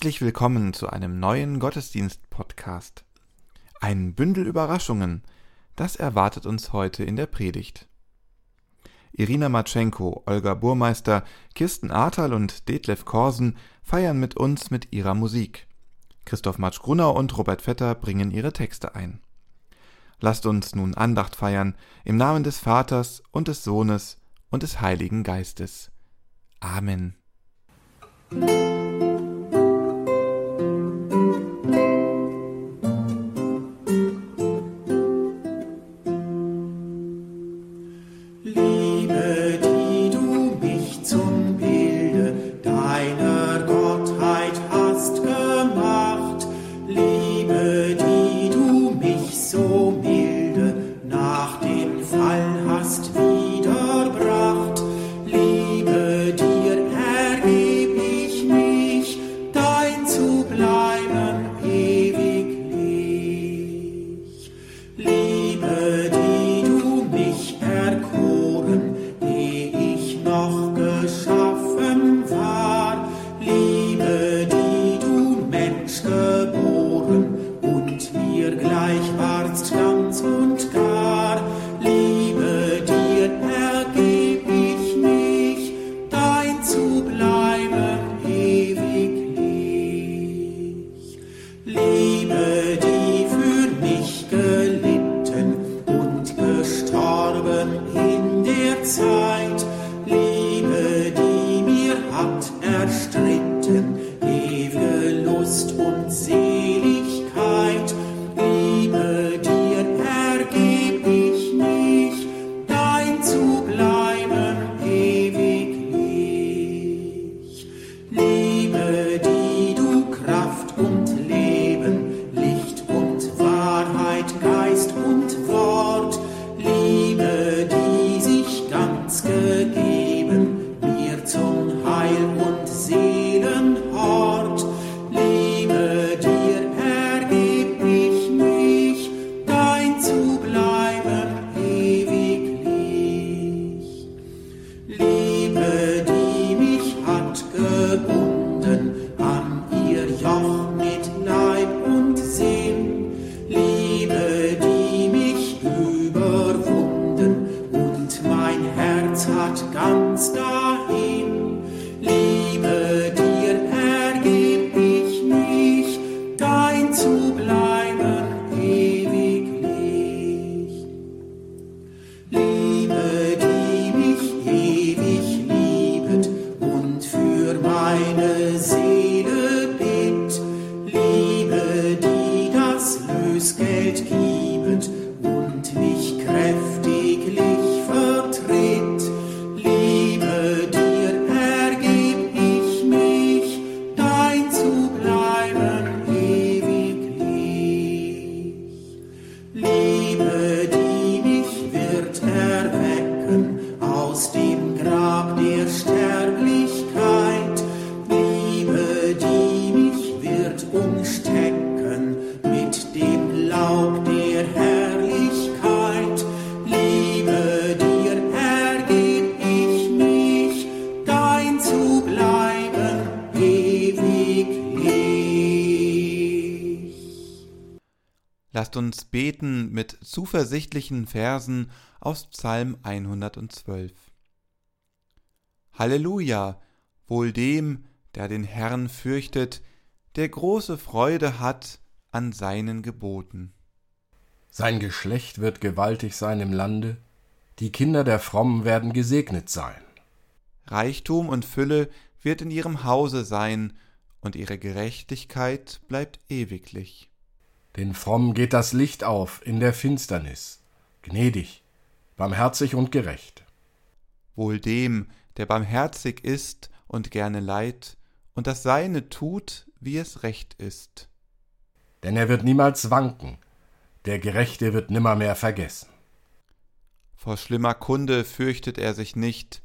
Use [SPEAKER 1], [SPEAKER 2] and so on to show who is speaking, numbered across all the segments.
[SPEAKER 1] Herzlich willkommen zu einem neuen Gottesdienst-Podcast. Ein Bündel Überraschungen, das erwartet uns heute in der Predigt. Irina Matschenko, Olga Burmeister, Kirsten Ahrtal und Detlef Korsen feiern mit uns mit ihrer Musik. Christoph Matsch-Grunau und Robert Vetter bringen ihre Texte ein. Lasst uns nun Andacht feiern im Namen des Vaters und des Sohnes und des Heiligen Geistes. Amen. Lasst uns beten mit zuversichtlichen Versen aus Psalm 112. Halleluja, wohl dem, der den Herrn fürchtet, der große Freude hat an seinen Geboten.
[SPEAKER 2] Sein Geschlecht wird gewaltig sein im Lande, die Kinder der Frommen werden gesegnet sein.
[SPEAKER 1] Reichtum und Fülle wird in ihrem Hause sein, und ihre Gerechtigkeit bleibt ewiglich.
[SPEAKER 2] Den Frommen geht das Licht auf in der Finsternis, gnädig, barmherzig und gerecht.
[SPEAKER 1] Wohl dem, der barmherzig ist und gerne leid, und das Seine tut, wie es recht ist.
[SPEAKER 2] Denn er wird niemals wanken, der Gerechte wird nimmermehr vergessen.
[SPEAKER 1] Vor schlimmer Kunde fürchtet er sich nicht,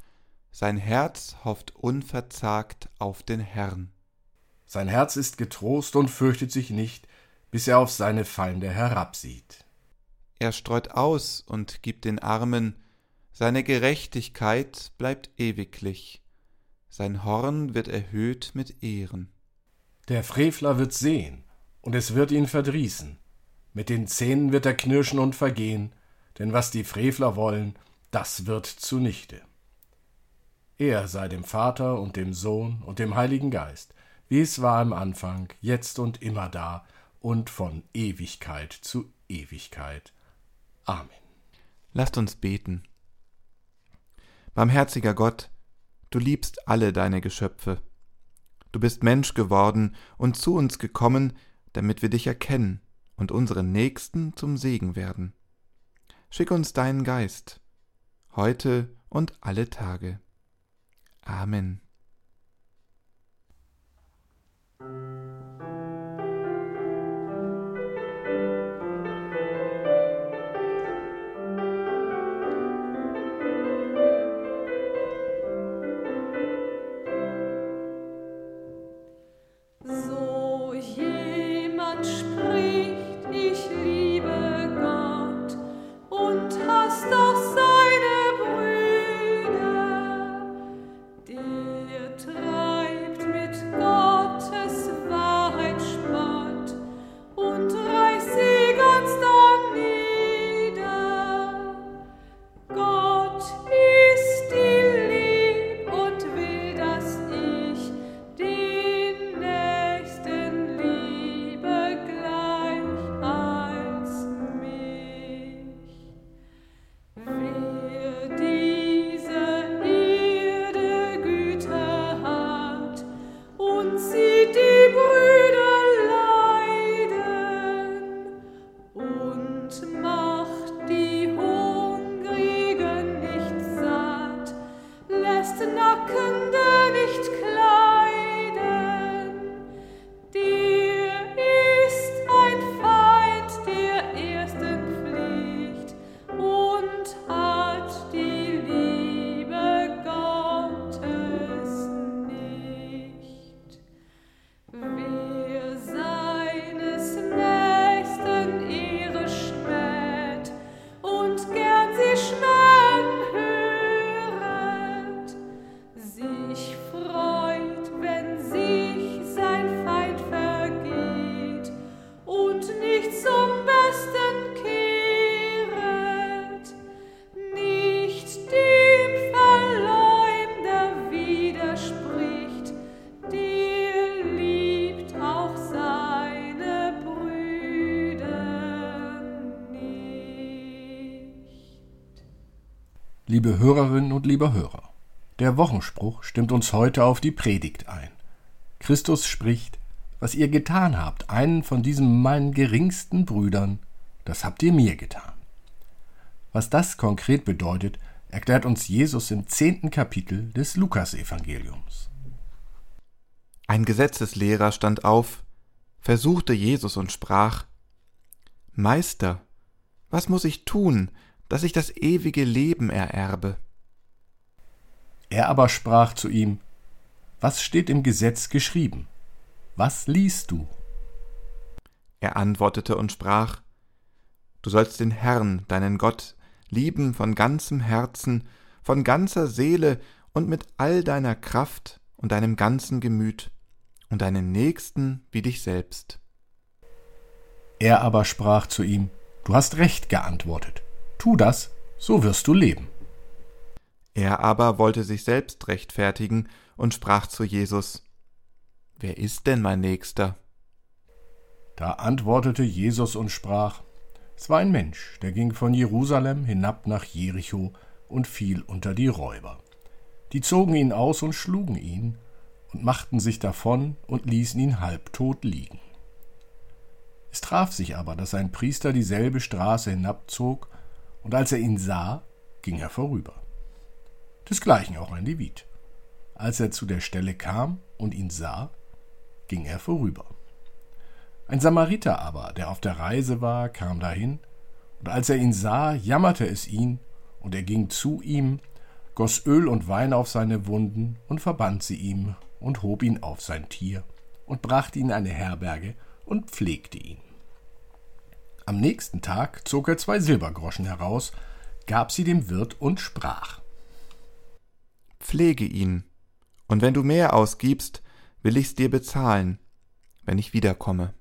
[SPEAKER 1] sein Herz hofft unverzagt auf den Herrn.
[SPEAKER 2] Sein Herz ist getrost und fürchtet sich nicht, bis er auf seine Feinde herabsieht.
[SPEAKER 1] Er streut aus und gibt den Armen, seine Gerechtigkeit bleibt ewiglich, sein Horn wird erhöht mit Ehren.
[SPEAKER 2] Der Frevler wird sehen, und es wird ihn verdrießen. Mit den Zähnen wird er knirschen und vergehen, denn was die Frevler wollen, das wird zunichte. Er sei dem Vater und dem Sohn und dem Heiligen Geist, wie es war im Anfang, jetzt und immer da und von Ewigkeit zu Ewigkeit. Amen.
[SPEAKER 3] Lasst uns beten. Barmherziger Gott, du liebst alle deine Geschöpfe. Du bist Mensch geworden und zu uns gekommen, damit wir dich erkennen und unseren Nächsten zum Segen werden. Schick uns deinen Geist, heute und alle Tage. Amen.
[SPEAKER 2] Hörerinnen und lieber Hörer, der Wochenspruch stimmt uns heute auf die Predigt ein. Christus spricht, was ihr getan habt, einen von diesen meinen geringsten Brüdern, das habt ihr mir getan. Was das konkret bedeutet, erklärt uns Jesus im zehnten Kapitel des Lukasevangeliums.
[SPEAKER 3] Ein Gesetzeslehrer stand auf, versuchte Jesus und sprach Meister, was muss ich tun, dass ich das ewige Leben ererbe.
[SPEAKER 2] Er aber sprach zu ihm, Was steht im Gesetz geschrieben? Was liest du?
[SPEAKER 3] Er antwortete und sprach, Du sollst den Herrn, deinen Gott, lieben von ganzem Herzen, von ganzer Seele und mit all deiner Kraft und deinem ganzen Gemüt und deinen Nächsten wie dich selbst.
[SPEAKER 2] Er aber sprach zu ihm, Du hast recht geantwortet. Tu das, so wirst du leben.
[SPEAKER 3] Er aber wollte sich selbst rechtfertigen und sprach zu Jesus, Wer ist denn mein Nächster?
[SPEAKER 2] Da antwortete Jesus und sprach, Es war ein Mensch, der ging von Jerusalem hinab nach Jericho und fiel unter die Räuber. Die zogen ihn aus und schlugen ihn und machten sich davon und ließen ihn halbtot liegen. Es traf sich aber, dass ein Priester dieselbe Straße hinabzog und als er ihn sah, ging er vorüber. Desgleichen auch ein Levit. Als er zu der Stelle kam und ihn sah, ging er vorüber. Ein Samariter aber, der auf der Reise war, kam dahin, und als er ihn sah, jammerte es ihn, und er ging zu ihm, goss Öl und Wein auf seine Wunden und verband sie ihm und hob ihn auf sein Tier und brachte ihn in eine Herberge und pflegte ihn. Am nächsten Tag zog er zwei Silbergroschen heraus, gab sie dem Wirt und sprach
[SPEAKER 3] Pflege ihn, und wenn du mehr ausgibst, will ich's dir bezahlen.
[SPEAKER 4] wenn ich wiederkomme.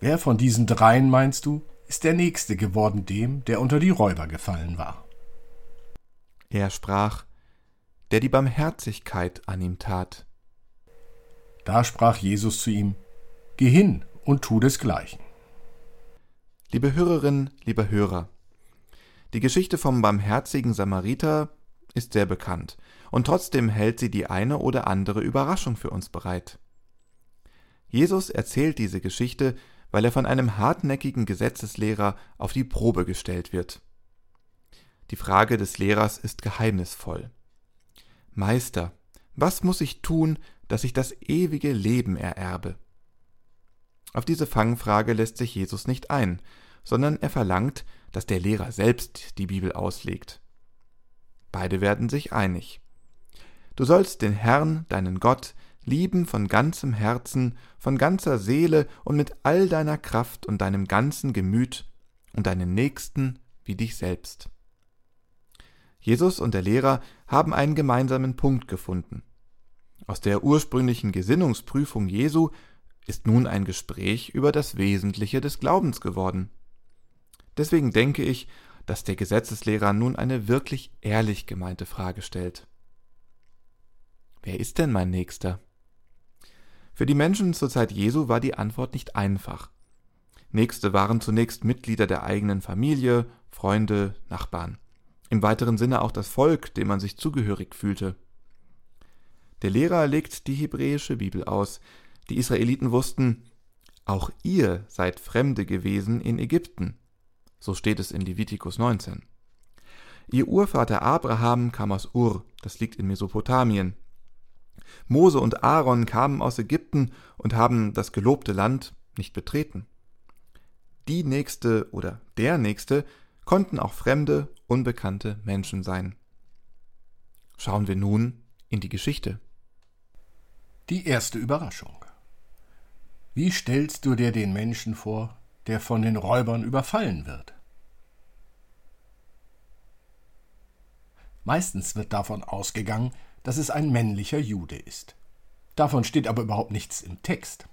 [SPEAKER 2] Wer von diesen dreien, meinst du, ist der Nächste geworden dem, der unter die Räuber gefallen war?
[SPEAKER 4] Er sprach, der die Barmherzigkeit an ihm tat.
[SPEAKER 2] Da sprach Jesus zu ihm, Geh hin und tu desgleichen.
[SPEAKER 4] Liebe Hörerin, lieber Hörer, die Geschichte vom barmherzigen Samariter ist sehr bekannt, und trotzdem hält sie die eine oder andere Überraschung für uns bereit. Jesus erzählt diese Geschichte, weil er von einem hartnäckigen Gesetzeslehrer auf die Probe gestellt wird. Die Frage des Lehrers ist geheimnisvoll. Meister, was muss ich tun, dass ich das ewige Leben ererbe? Auf diese Fangfrage lässt sich Jesus nicht ein, sondern er verlangt, dass der Lehrer selbst die Bibel auslegt. Beide werden sich einig. Du sollst den Herrn, deinen Gott, lieben von ganzem Herzen, von ganzer Seele und mit all deiner Kraft und deinem ganzen Gemüt und deinen Nächsten wie dich selbst. Jesus und der Lehrer haben einen gemeinsamen Punkt gefunden. Aus der ursprünglichen Gesinnungsprüfung Jesu ist nun ein Gespräch über das Wesentliche des Glaubens geworden. Deswegen denke ich, dass der Gesetzeslehrer nun eine wirklich ehrlich gemeinte Frage stellt. Wer ist denn mein Nächster? Für die Menschen zur Zeit Jesu war die Antwort nicht einfach. Nächste waren zunächst Mitglieder der eigenen Familie, Freunde, Nachbarn. Im weiteren Sinne auch das Volk, dem man sich zugehörig fühlte. Der Lehrer legt die hebräische Bibel aus. Die Israeliten wussten, auch ihr seid Fremde gewesen in Ägypten. So steht es in Levitikus 19. Ihr Urvater Abraham kam aus Ur, das liegt in Mesopotamien. Mose und Aaron kamen aus Ägypten und haben das gelobte Land nicht betreten. Die Nächste oder der Nächste konnten auch fremde, unbekannte Menschen sein. Schauen wir nun in die Geschichte.
[SPEAKER 2] Die erste Überraschung. Wie stellst du dir den Menschen vor, der von den Räubern überfallen wird? Meistens wird davon ausgegangen, dass es ein männlicher Jude ist. Davon steht aber überhaupt nichts im Text.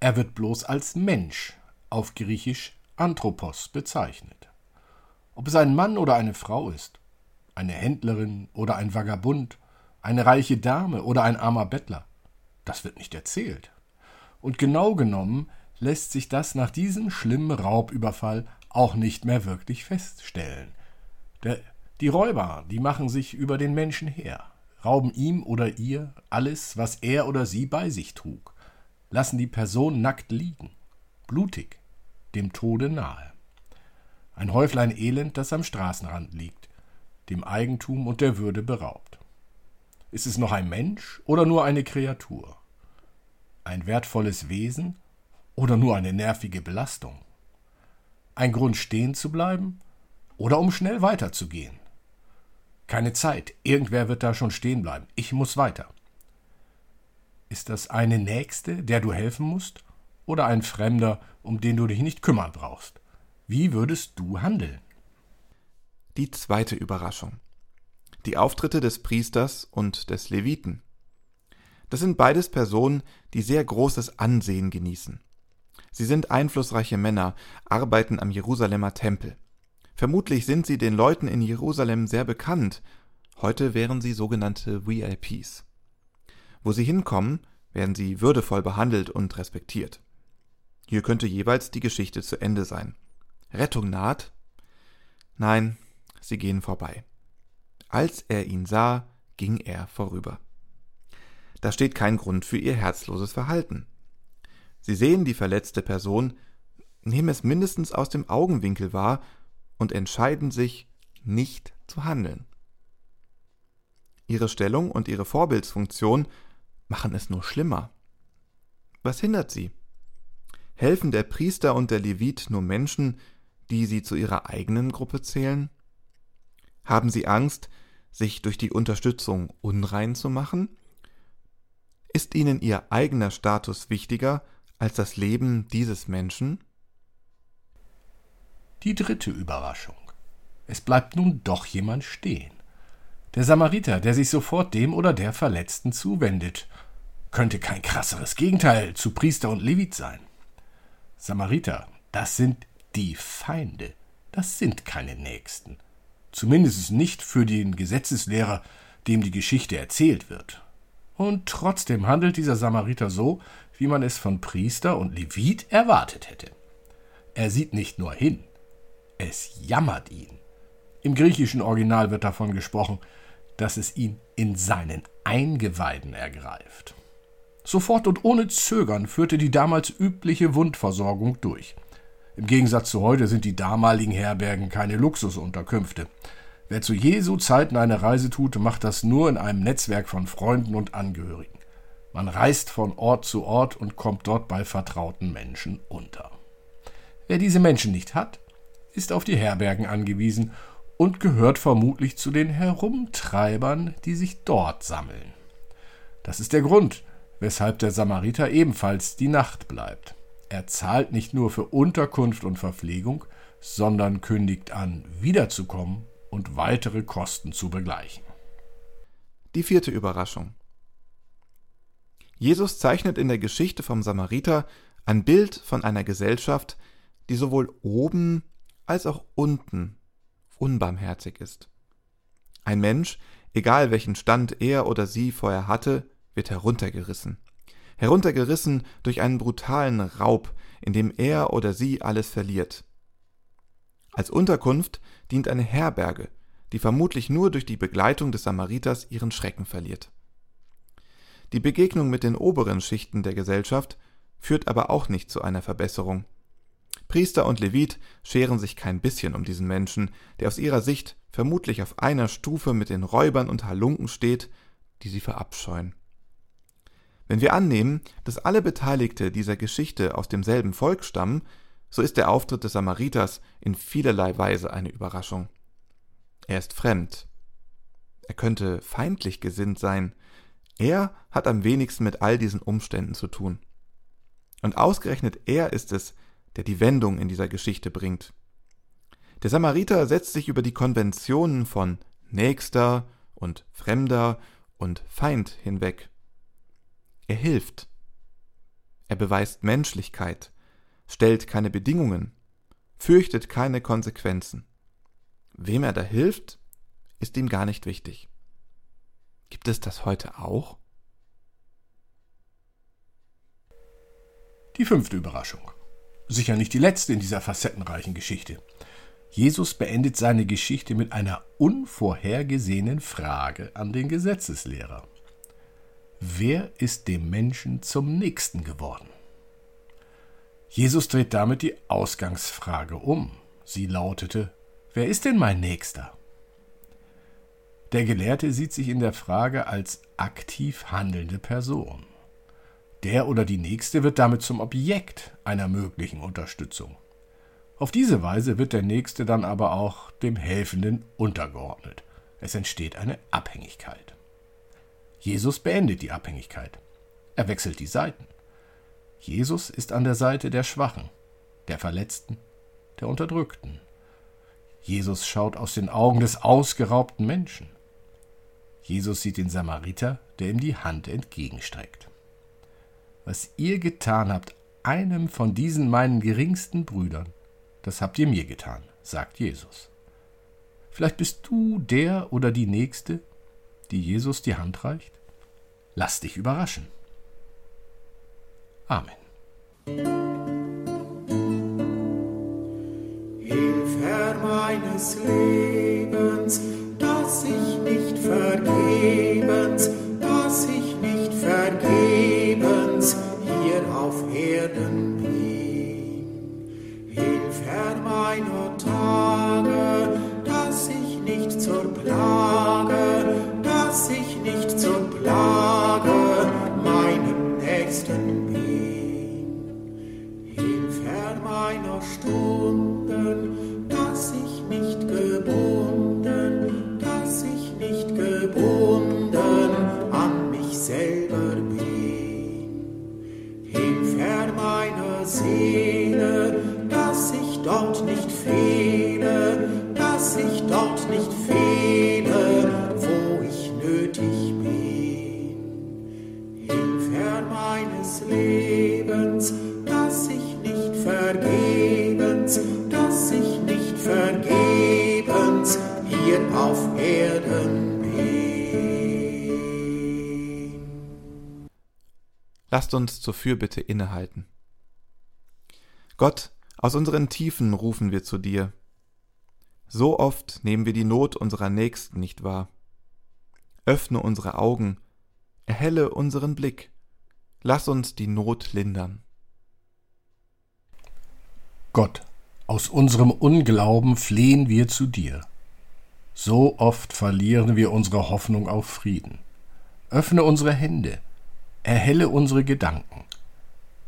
[SPEAKER 2] Er wird bloß als Mensch, auf Griechisch Anthropos, bezeichnet. Ob es ein Mann oder eine Frau ist, eine Händlerin oder ein Vagabund, eine reiche Dame oder ein armer Bettler, das wird nicht erzählt. Und genau genommen lässt sich das nach diesem schlimmen Raubüberfall auch nicht mehr wirklich feststellen. Der, die Räuber, die machen sich über den Menschen her rauben ihm oder ihr alles, was er oder sie bei sich trug, lassen die Person nackt liegen, blutig, dem Tode nahe. Ein Häuflein Elend, das am Straßenrand liegt, dem Eigentum und der Würde beraubt. Ist es noch ein Mensch oder nur eine Kreatur? Ein wertvolles Wesen oder nur eine nervige Belastung? Ein Grund stehen zu bleiben oder um schnell weiterzugehen? Keine Zeit. Irgendwer wird da schon stehen bleiben. Ich muss weiter. Ist das eine Nächste, der du helfen musst? Oder ein Fremder, um den du dich nicht kümmern brauchst? Wie würdest du handeln?
[SPEAKER 4] Die zweite Überraschung. Die Auftritte des Priesters und des Leviten. Das sind beides Personen, die sehr großes Ansehen genießen. Sie sind einflussreiche Männer, arbeiten am Jerusalemer Tempel. Vermutlich sind sie den Leuten in Jerusalem sehr bekannt. Heute wären sie sogenannte VIPs. Wo sie hinkommen, werden sie würdevoll behandelt und respektiert. Hier könnte jeweils die Geschichte zu Ende sein. Rettung naht? Nein, sie gehen vorbei. Als er ihn sah, ging er vorüber. Da steht kein Grund für ihr herzloses Verhalten. Sie sehen die verletzte Person, nehmen es mindestens aus dem Augenwinkel wahr und entscheiden sich, nicht zu handeln. Ihre Stellung und ihre Vorbildsfunktion machen es nur schlimmer. Was hindert sie? Helfen der Priester und der Levit nur Menschen, die sie zu ihrer eigenen Gruppe zählen? Haben sie Angst, sich durch die Unterstützung unrein zu machen? Ist ihnen ihr eigener Status wichtiger als das Leben dieses Menschen?
[SPEAKER 2] Die dritte Überraschung. Es bleibt nun doch jemand stehen. Der Samariter, der sich sofort dem oder der Verletzten zuwendet. könnte kein krasseres Gegenteil zu Priester und Levit sein. Samariter, das sind die Feinde, das sind keine Nächsten. Zumindest nicht für den Gesetzeslehrer, dem die Geschichte erzählt wird. Und trotzdem handelt dieser Samariter so, wie man es von Priester und Levit erwartet hätte. Er sieht nicht nur hin, es jammert ihn. Im griechischen Original wird davon gesprochen, dass es ihn in seinen Eingeweiden ergreift. Sofort und ohne Zögern führte die damals übliche Wundversorgung durch. Im Gegensatz zu heute sind die damaligen Herbergen keine Luxusunterkünfte. Wer zu Jesu Zeiten eine Reise tut, macht das nur in einem Netzwerk von Freunden und Angehörigen. Man reist von Ort zu Ort und kommt dort bei vertrauten Menschen unter. Wer diese Menschen nicht hat, ist auf die Herbergen angewiesen und gehört vermutlich zu den Herumtreibern, die sich dort sammeln. Das ist der Grund, weshalb der Samariter ebenfalls die Nacht bleibt. Er zahlt nicht nur für Unterkunft und Verpflegung, sondern kündigt an, wiederzukommen und weitere Kosten zu begleichen.
[SPEAKER 4] Die vierte Überraschung. Jesus zeichnet in der Geschichte vom Samariter ein Bild von einer Gesellschaft, die sowohl oben als auch unten unbarmherzig ist. Ein Mensch, egal welchen Stand er oder sie vorher hatte, wird heruntergerissen. Heruntergerissen durch einen brutalen Raub, in dem er oder sie alles verliert. Als Unterkunft dient eine Herberge, die vermutlich nur durch die Begleitung des Samariters ihren Schrecken verliert. Die Begegnung mit den oberen Schichten der Gesellschaft führt aber auch nicht zu einer Verbesserung. Priester und Levit scheren sich kein bisschen um diesen Menschen, der aus ihrer Sicht vermutlich auf einer Stufe mit den Räubern und Halunken steht, die sie verabscheuen. Wenn wir annehmen, dass alle Beteiligte dieser Geschichte aus demselben Volk stammen, so ist der Auftritt des Samariters in vielerlei Weise eine Überraschung. Er ist fremd. Er könnte feindlich gesinnt sein. Er hat am wenigsten mit all diesen Umständen zu tun. Und ausgerechnet er ist es, der die Wendung in dieser Geschichte bringt. Der Samariter setzt sich über die Konventionen von Nächster und Fremder und Feind hinweg. Er hilft. Er beweist Menschlichkeit, stellt keine Bedingungen, fürchtet keine Konsequenzen. Wem er da hilft, ist ihm gar nicht wichtig. Gibt es das heute auch?
[SPEAKER 2] Die fünfte Überraschung. Sicher nicht die letzte in dieser facettenreichen Geschichte. Jesus beendet seine Geschichte mit einer unvorhergesehenen Frage an den Gesetzeslehrer. Wer ist dem Menschen zum Nächsten geworden? Jesus dreht damit die Ausgangsfrage um. Sie lautete, wer ist denn mein Nächster? Der Gelehrte sieht sich in der Frage als aktiv handelnde Person. Der oder die Nächste wird damit zum Objekt einer möglichen Unterstützung. Auf diese Weise wird der Nächste dann aber auch dem Helfenden untergeordnet. Es entsteht eine Abhängigkeit. Jesus beendet die Abhängigkeit. Er wechselt die Seiten. Jesus ist an der Seite der Schwachen, der Verletzten, der Unterdrückten. Jesus schaut aus den Augen des ausgeraubten Menschen. Jesus sieht den Samariter, der ihm die Hand entgegenstreckt. Was ihr getan habt, einem von diesen meinen geringsten Brüdern, das habt ihr mir getan, sagt Jesus. Vielleicht bist du der oder die Nächste, die Jesus die Hand reicht? Lass dich überraschen. Amen.
[SPEAKER 1] Hilf, Herr meines Lebens, dass ich nicht vergebens, dass ich nicht vergebens hier auf Erden bin. Hilf, Herr meiner Tage,
[SPEAKER 4] Lasst uns zur Fürbitte innehalten. Gott, aus unseren Tiefen rufen wir zu dir. So oft nehmen wir die Not unserer Nächsten nicht wahr. Öffne unsere Augen, erhelle unseren Blick, lass uns die Not lindern.
[SPEAKER 2] Gott, aus unserem Unglauben flehen wir zu dir. So oft verlieren wir unsere Hoffnung auf Frieden. Öffne unsere Hände, erhelle unsere Gedanken.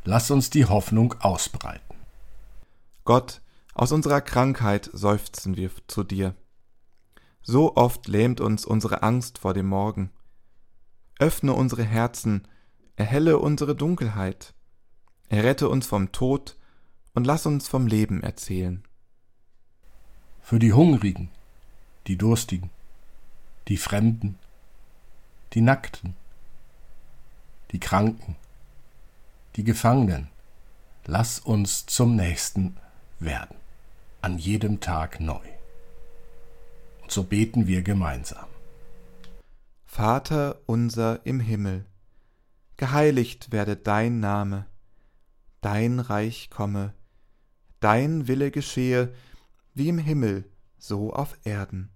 [SPEAKER 2] Lass uns die Hoffnung ausbreiten.
[SPEAKER 4] Gott, aus unserer Krankheit seufzen wir zu dir. So oft lähmt uns unsere Angst vor dem Morgen. Öffne unsere Herzen, erhelle unsere Dunkelheit, errette uns vom Tod und lass uns vom Leben erzählen.
[SPEAKER 2] Für die Hungrigen, die Durstigen, die Fremden, die Nackten, die Kranken, die Gefangenen, lass uns zum Nächsten werden, an jedem Tag neu. Und so beten wir gemeinsam.
[SPEAKER 4] Vater unser im Himmel, geheiligt werde dein Name, dein Reich komme, dein Wille geschehe, wie im Himmel, so auf Erden.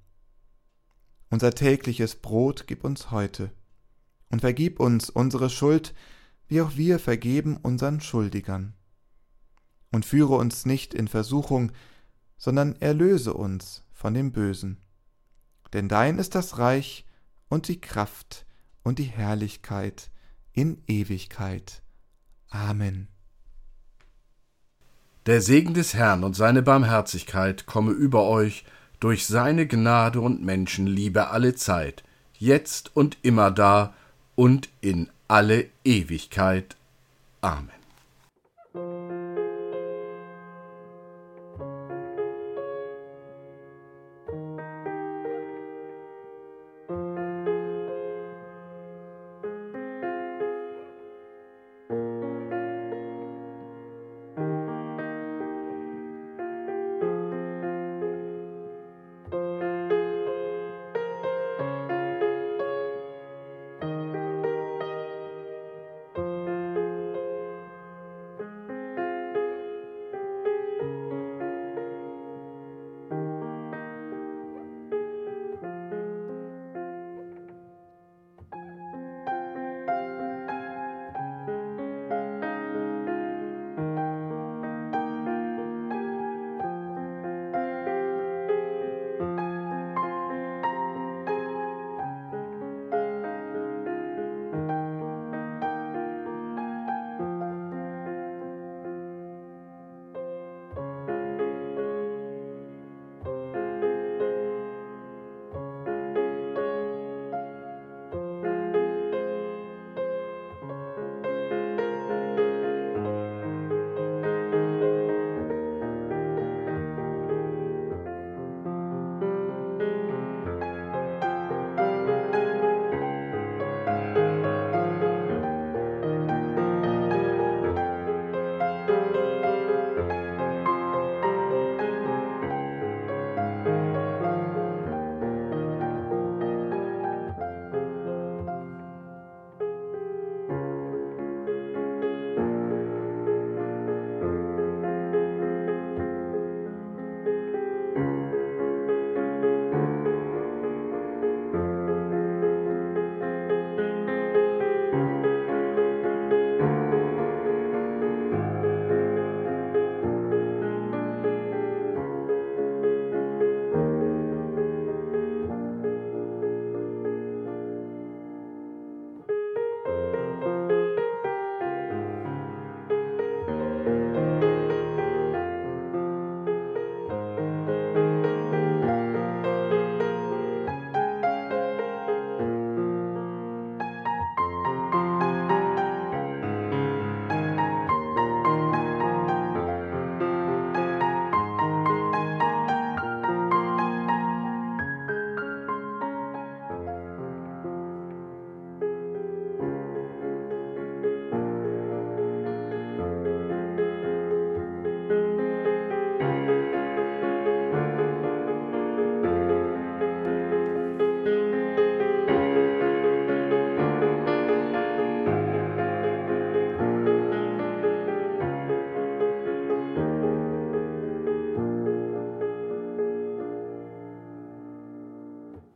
[SPEAKER 4] Unser tägliches Brot gib uns heute, und vergib uns unsere Schuld, wie auch wir vergeben unseren Schuldigern. Und führe uns nicht in Versuchung, sondern erlöse uns von dem Bösen. Denn dein ist das Reich und die Kraft und die Herrlichkeit in Ewigkeit. Amen.
[SPEAKER 2] Der Segen des Herrn und seine Barmherzigkeit komme über euch durch seine Gnade und Menschenliebe alle Zeit, jetzt und immer da und in alle Ewigkeit. Amen.